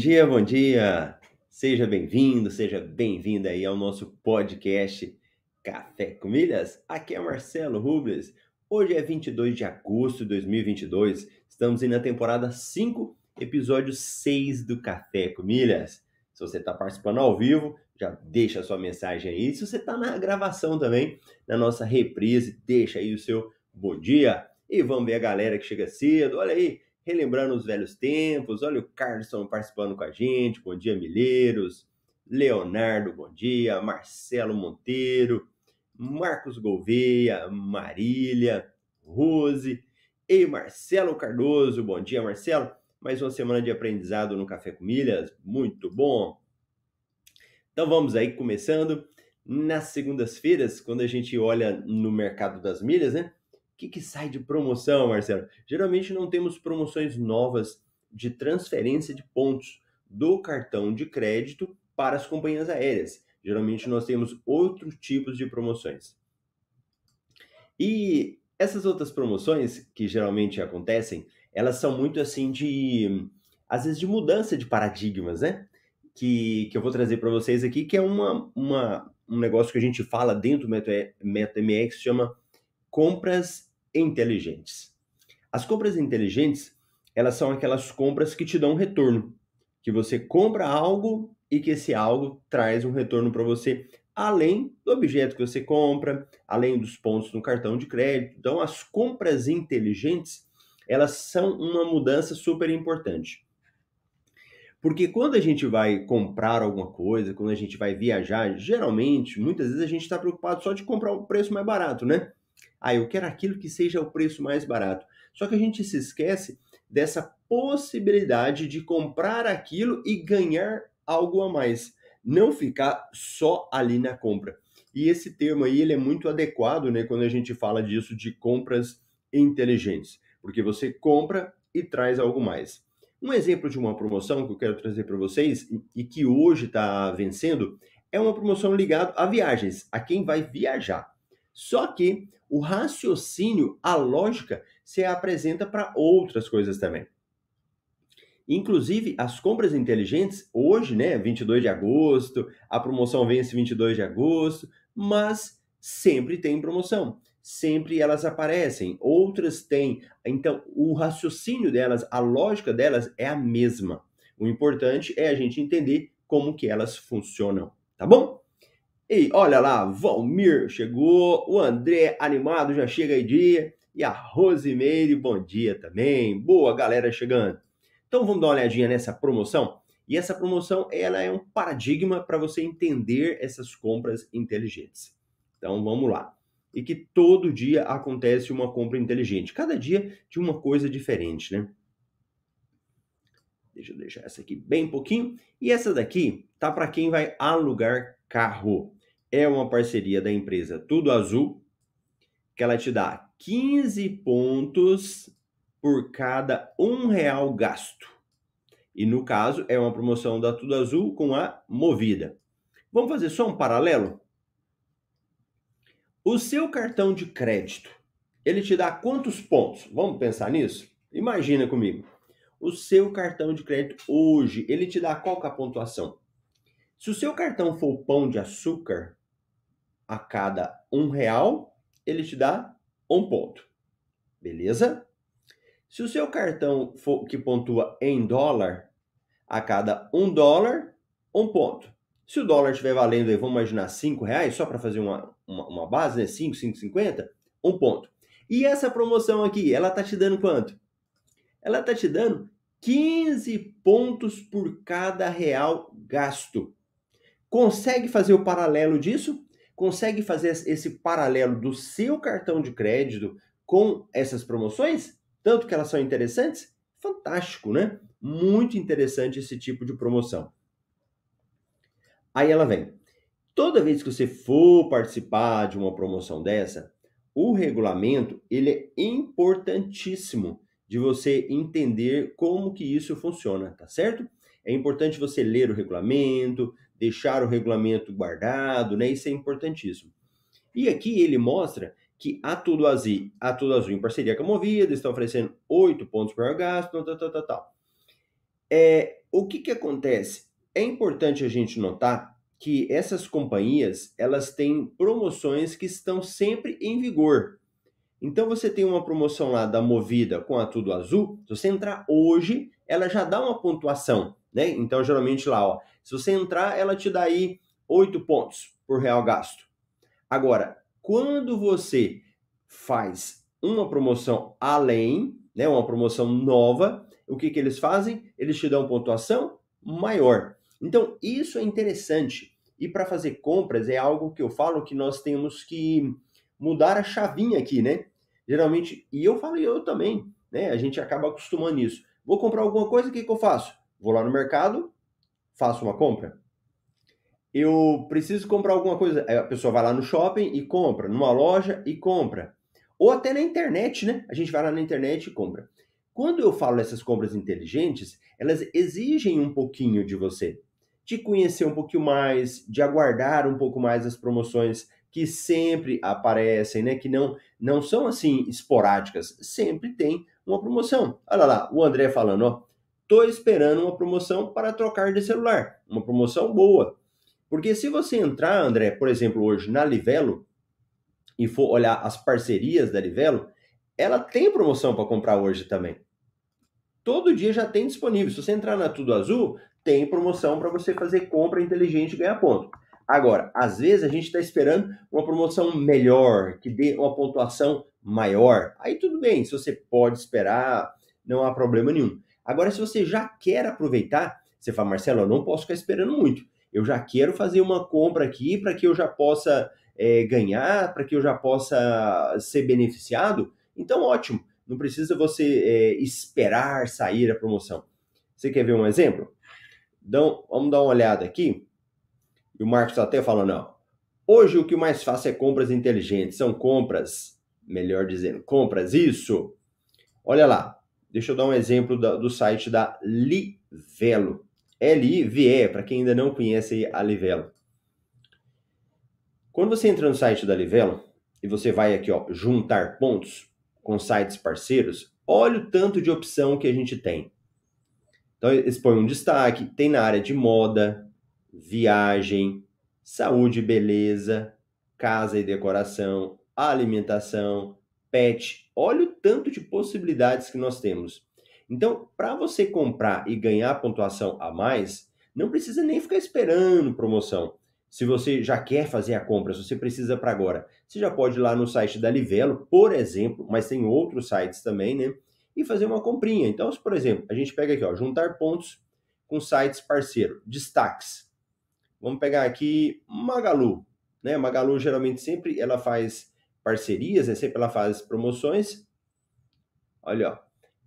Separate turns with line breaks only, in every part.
dia, bom dia. Seja bem-vindo, seja bem-vinda aí ao nosso podcast Café com Milhas. Aqui é Marcelo Rubles. Hoje é 22 de agosto de 2022. Estamos aí na temporada 5, episódio 6 do Café com Milhas. Se você está participando ao vivo, já deixa a sua mensagem aí. Se você está na gravação também, na nossa reprise, deixa aí o seu bom dia. E vamos ver a galera que chega cedo. Olha aí, relembrando os velhos tempos. Olha o Carlson participando com a gente. Bom dia, Milheiros. Leonardo, bom dia. Marcelo Monteiro. Marcos Gouveia. Marília. Rose. E Marcelo Cardoso. Bom dia, Marcelo. Mais uma semana de aprendizado no Café com Milhas. Muito bom. Então vamos aí começando. Nas segundas-feiras, quando a gente olha no mercado das milhas, né? Que, que sai de promoção, Marcelo? Geralmente não temos promoções novas de transferência de pontos do cartão de crédito para as companhias aéreas. Geralmente nós temos outros tipos de promoções. E essas outras promoções que geralmente acontecem, elas são muito assim de às vezes de mudança de paradigmas, né? Que, que eu vou trazer para vocês aqui, que é uma, uma, um negócio que a gente fala dentro do MetaMX, chama compras inteligentes. As compras inteligentes, elas são aquelas compras que te dão um retorno, que você compra algo e que esse algo traz um retorno para você, além do objeto que você compra, além dos pontos no cartão de crédito. Então, as compras inteligentes, elas são uma mudança super importante. Porque quando a gente vai comprar alguma coisa, quando a gente vai viajar, geralmente, muitas vezes a gente está preocupado só de comprar o preço mais barato, né? Ah, eu quero aquilo que seja o preço mais barato. Só que a gente se esquece dessa possibilidade de comprar aquilo e ganhar algo a mais, não ficar só ali na compra. E esse termo aí ele é muito adequado, né, quando a gente fala disso de compras inteligentes, porque você compra e traz algo mais. Um exemplo de uma promoção que eu quero trazer para vocês e que hoje está vencendo é uma promoção ligada a viagens, a quem vai viajar. Só que o raciocínio, a lógica, se apresenta para outras coisas também. Inclusive, as compras inteligentes, hoje, né, 22 de agosto, a promoção vence 22 de agosto, mas sempre tem promoção. Sempre elas aparecem, outras têm. Então, o raciocínio delas, a lógica delas é a mesma. O importante é a gente entender como que elas funcionam, tá bom? E olha lá, Valmir chegou, o André animado já chega aí dia, e a Rosimeire, bom dia também. Boa galera chegando. Então vamos dar uma olhadinha nessa promoção. E essa promoção ela é um paradigma para você entender essas compras inteligentes. Então vamos lá. E que todo dia acontece uma compra inteligente, cada dia de uma coisa diferente, né? Deixa eu deixar essa aqui bem pouquinho. E essa daqui tá para quem vai alugar carro é uma parceria da empresa Tudo Azul, que ela te dá 15 pontos por cada um real gasto. E no caso, é uma promoção da Tudo Azul com a Movida. Vamos fazer só um paralelo? O seu cartão de crédito, ele te dá quantos pontos? Vamos pensar nisso? Imagina comigo. O seu cartão de crédito hoje, ele te dá qual é a pontuação? Se o seu cartão for pão de açúcar, a cada um real, ele te dá um ponto. Beleza? Se o seu cartão for que pontua em dólar, a cada um dólar, um ponto. Se o dólar estiver valendo, vamos imaginar, cinco reais, só para fazer uma, uma, uma, base, né? 5, 5,50, um ponto. E essa promoção aqui, ela tá te dando quanto? Ela tá te dando 15 pontos por cada real gasto. Consegue fazer o paralelo disso? Consegue fazer esse paralelo do seu cartão de crédito com essas promoções? Tanto que elas são interessantes? Fantástico, né? Muito interessante esse tipo de promoção. Aí ela vem. Toda vez que você for participar de uma promoção dessa, o regulamento ele é importantíssimo de você entender como que isso funciona, tá certo? É importante você ler o regulamento, deixar o regulamento guardado, né? Isso é importantíssimo. E aqui ele mostra que a Tudo Azul, a Tudo Azul em parceria com a Movida, estão oferecendo 8 pontos por gasto, tal, tal, tal, tal. É, o que que acontece? É importante a gente notar que essas companhias, elas têm promoções que estão sempre em vigor. Então você tem uma promoção lá da Movida com a Tudo Azul, se você entrar hoje, ela já dá uma pontuação, né? Então geralmente lá, ó, se você entrar, ela te dá aí 8 pontos por real gasto. Agora, quando você faz uma promoção além, né, uma promoção nova, o que, que eles fazem? Eles te dão pontuação maior. Então, isso é interessante. E para fazer compras é algo que eu falo que nós temos que mudar a chavinha aqui, né? Geralmente, e eu falo eu também, né? A gente acaba acostumando isso. Vou comprar alguma coisa, o que, que eu faço? Vou lá no mercado, faço uma compra. Eu preciso comprar alguma coisa. A pessoa vai lá no shopping e compra, numa loja e compra. Ou até na internet, né? A gente vai lá na internet e compra. Quando eu falo essas compras inteligentes, elas exigem um pouquinho de você, de conhecer um pouquinho mais, de aguardar um pouco mais as promoções que sempre aparecem, né? Que não não são assim esporádicas, sempre tem uma promoção. Olha lá, o André falando, ó, tô esperando uma promoção para trocar de celular, uma promoção boa. Porque se você entrar, André, por exemplo, hoje na Livelo e for olhar as parcerias da Livelo, ela tem promoção para comprar hoje também. Todo dia já tem disponível. Se você entrar na Tudo Azul, tem promoção para você fazer compra inteligente e ganhar ponto. Agora, às vezes a gente está esperando uma promoção melhor, que dê uma pontuação maior. Aí tudo bem, se você pode esperar, não há problema nenhum. Agora, se você já quer aproveitar, você fala, Marcelo, eu não posso ficar esperando muito. Eu já quero fazer uma compra aqui para que eu já possa é, ganhar, para que eu já possa ser beneficiado. Então, ótimo. Não precisa você é, esperar sair a promoção. Você quer ver um exemplo? Então, vamos dar uma olhada aqui. E o Marcos está até falando, ó, hoje o que mais faço é compras inteligentes, são compras, melhor dizendo, compras, isso. Olha lá, deixa eu dar um exemplo da, do site da Livelo. L-I-V-E, para quem ainda não conhece a Livelo. Quando você entra no site da Livelo e você vai aqui, ó, juntar pontos com sites parceiros, olha o tanto de opção que a gente tem. Então, eles põem um destaque, tem na área de moda, viagem, saúde e beleza, casa e decoração, alimentação, pet. Olha o tanto de possibilidades que nós temos. Então, para você comprar e ganhar pontuação a mais, não precisa nem ficar esperando promoção. Se você já quer fazer a compra, se você precisa para agora, você já pode ir lá no site da Livelo, por exemplo, mas tem outros sites também, né? E fazer uma comprinha. Então, se, por exemplo, a gente pega aqui, ó, juntar pontos com sites parceiro, destaques. Vamos pegar aqui Magalu, né? Magalu geralmente sempre ela faz parcerias, né? sempre ela faz promoções. Olha, ó.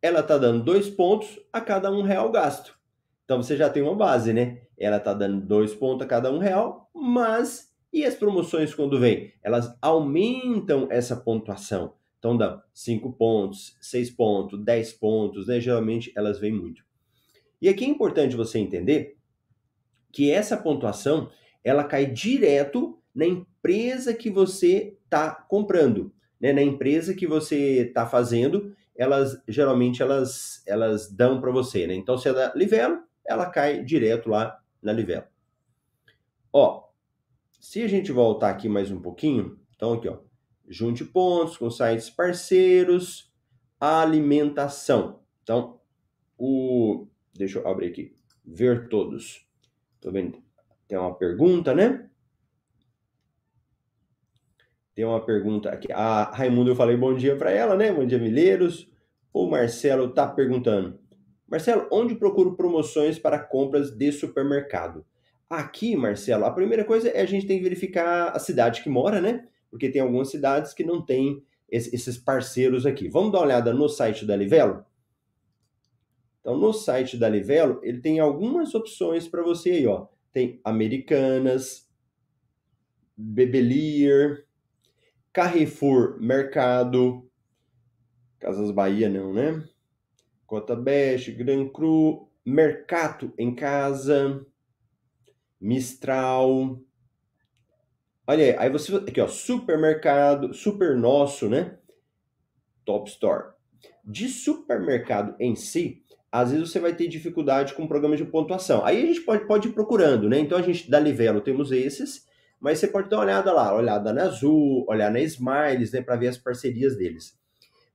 ela tá dando dois pontos a cada um real gasto. Então você já tem uma base, né? Ela tá dando dois pontos a cada um real, mas e as promoções quando vem? Elas aumentam essa pontuação. Então dá 5 pontos, 6 pontos, 10 pontos, né? Geralmente elas vêm muito. E aqui é importante você entender que essa pontuação ela cai direto na empresa que você está comprando, né? Na empresa que você está fazendo, elas geralmente elas elas dão para você, né? Então se é da Livelo, ela cai direto lá na Livelo. Ó, se a gente voltar aqui mais um pouquinho, então aqui ó, junte pontos com sites parceiros, alimentação. Então, o deixa eu abrir aqui, ver todos. Tô vendo. Tem uma pergunta, né? Tem uma pergunta aqui. A Raimundo, eu falei bom dia para ela, né? Bom dia, Milheiros. O Marcelo tá perguntando. Marcelo, onde procuro promoções para compras de supermercado? Aqui, Marcelo, a primeira coisa é a gente tem que verificar a cidade que mora, né? Porque tem algumas cidades que não tem esses parceiros aqui. Vamos dar uma olhada no site da Livelo? Então, no site da Livelo, ele tem algumas opções para você aí, ó. Tem Americanas, Bebelier, Carrefour Mercado, Casas Bahia não, né? Cota Best, Gran Cru, Mercato em Casa, Mistral. Olha aí, aí você aqui ó, supermercado, super nosso, né? Top Store. De supermercado em si, às vezes você vai ter dificuldade com programas de pontuação. Aí a gente pode, pode ir procurando, né? Então a gente da Livelo temos esses, mas você pode dar uma olhada lá, olhada na Azul, olhar na Smiles, né, para ver as parcerias deles.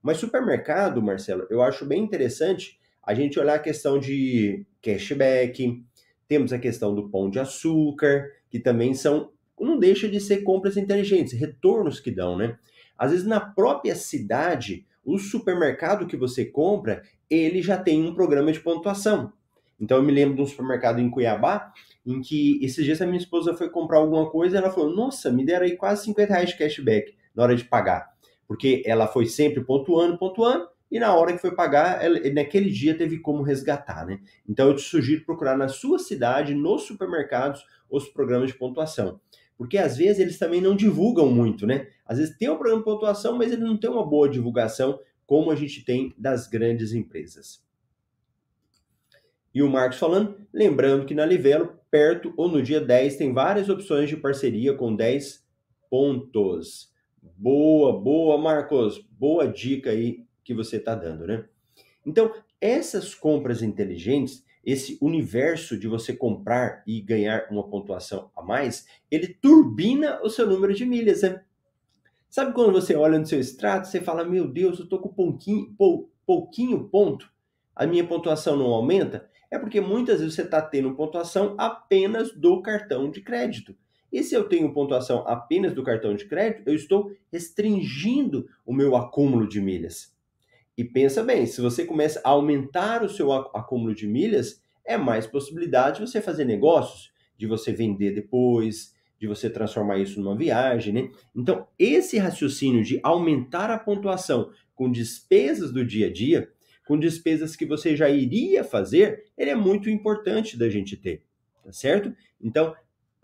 Mas supermercado, Marcelo, eu acho bem interessante a gente olhar a questão de cashback, temos a questão do pão de açúcar, que também são, não deixa de ser compras inteligentes, retornos que dão, né? Às vezes na própria cidade, o supermercado que você compra, ele já tem um programa de pontuação. Então eu me lembro de um supermercado em Cuiabá, em que esses dias a minha esposa foi comprar alguma coisa e ela falou: Nossa, me deram aí quase 50 reais de cashback na hora de pagar. Porque ela foi sempre pontuando, pontuando, e na hora que foi pagar, ela, naquele dia teve como resgatar, né? Então eu te sugiro procurar na sua cidade, nos supermercados, os programas de pontuação. Porque às vezes eles também não divulgam muito, né? Às vezes tem um programa de pontuação, mas ele não tem uma boa divulgação como a gente tem das grandes empresas. E o Marcos falando, lembrando que na Livelo, perto ou no dia 10, tem várias opções de parceria com 10 pontos. Boa, boa, Marcos. Boa dica aí que você está dando, né? Então, essas compras inteligentes, esse universo de você comprar e ganhar uma pontuação a mais, ele turbina o seu número de milhas, né? Sabe quando você olha no seu extrato, você fala, meu Deus, eu tô com pouquinho, pou, pouquinho ponto, a minha pontuação não aumenta? É porque muitas vezes você está tendo pontuação apenas do cartão de crédito. E se eu tenho pontuação apenas do cartão de crédito, eu estou restringindo o meu acúmulo de milhas. E pensa bem, se você começa a aumentar o seu acúmulo de milhas, é mais possibilidade de você fazer negócios, de você vender depois, de você transformar isso numa viagem, né? Então, esse raciocínio de aumentar a pontuação com despesas do dia a dia, com despesas que você já iria fazer, ele é muito importante da gente ter, tá certo? Então,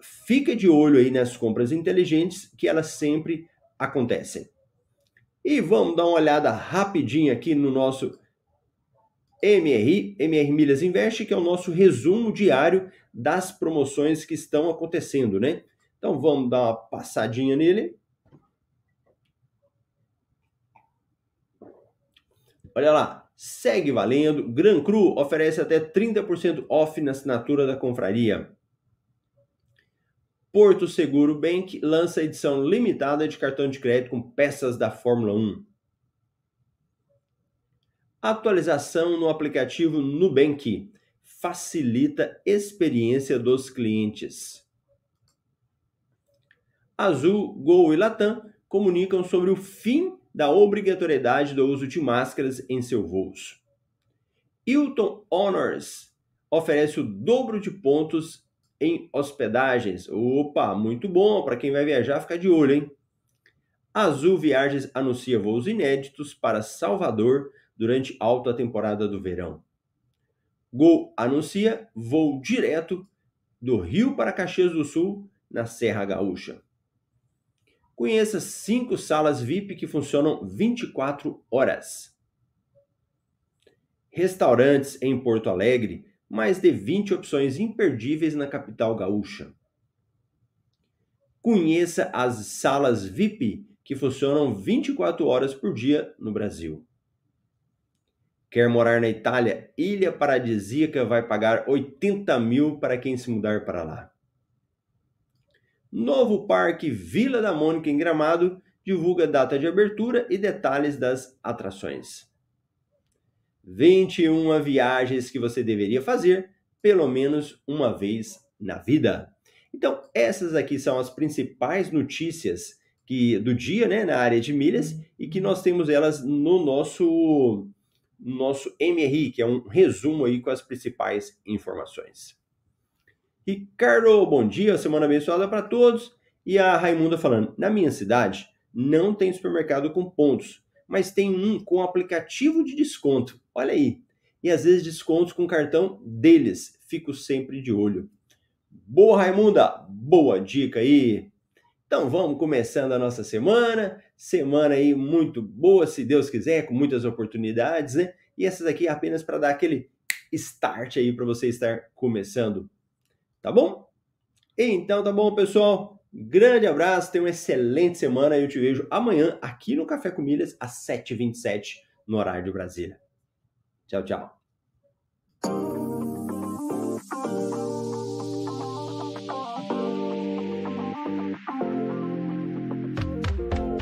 fica de olho aí nas compras inteligentes, que elas sempre acontecem. E vamos dar uma olhada rapidinho aqui no nosso MRI, MR Milhas Invest, que é o nosso resumo diário das promoções que estão acontecendo, né? Então vamos dar uma passadinha nele. Olha lá, segue valendo. Gran Cru oferece até 30% off na assinatura da confraria. Porto Seguro Bank lança edição limitada de cartão de crédito com peças da Fórmula 1. Atualização no aplicativo Nubank facilita experiência dos clientes. Azul, Gol e Latam comunicam sobre o fim da obrigatoriedade do uso de máscaras em seus voos. Hilton Honors oferece o dobro de pontos em hospedagens. Opa, muito bom. Para quem vai viajar, fica de olho, hein? Azul Viagens anuncia voos inéditos para Salvador durante alta temporada do verão. Gol anuncia voo direto do Rio para Caxias do Sul, na Serra Gaúcha. Conheça cinco salas VIP que funcionam 24 horas. Restaurantes em Porto Alegre mais de 20 opções imperdíveis na capital gaúcha. Conheça as salas VIP que funcionam 24 horas por dia no Brasil. Quer morar na Itália? Ilha Paradisíaca vai pagar 80 mil para quem se mudar para lá. Novo Parque Vila da Mônica em Gramado divulga data de abertura e detalhes das atrações. 21 viagens que você deveria fazer pelo menos uma vez na vida. Então, essas aqui são as principais notícias que do dia, né, na área de milhas e que nós temos elas no nosso nosso MRI, que é um resumo aí com as principais informações. Ricardo, bom dia, semana abençoada para todos. E a Raimunda falando: na minha cidade não tem supermercado com pontos, mas tem um com aplicativo de desconto. Olha aí. E às vezes descontos com cartão deles. Fico sempre de olho. Boa, Raimunda! Boa dica aí! Então vamos começando a nossa semana. Semana aí muito boa, se Deus quiser, com muitas oportunidades, né? E essas aqui é apenas para dar aquele start aí para você estar começando. Tá bom? Então tá bom, pessoal. Grande abraço, tenha uma excelente semana e eu te vejo amanhã aqui no Café com Milhas às 7h27 no horário de Brasília. Tchau, tchau.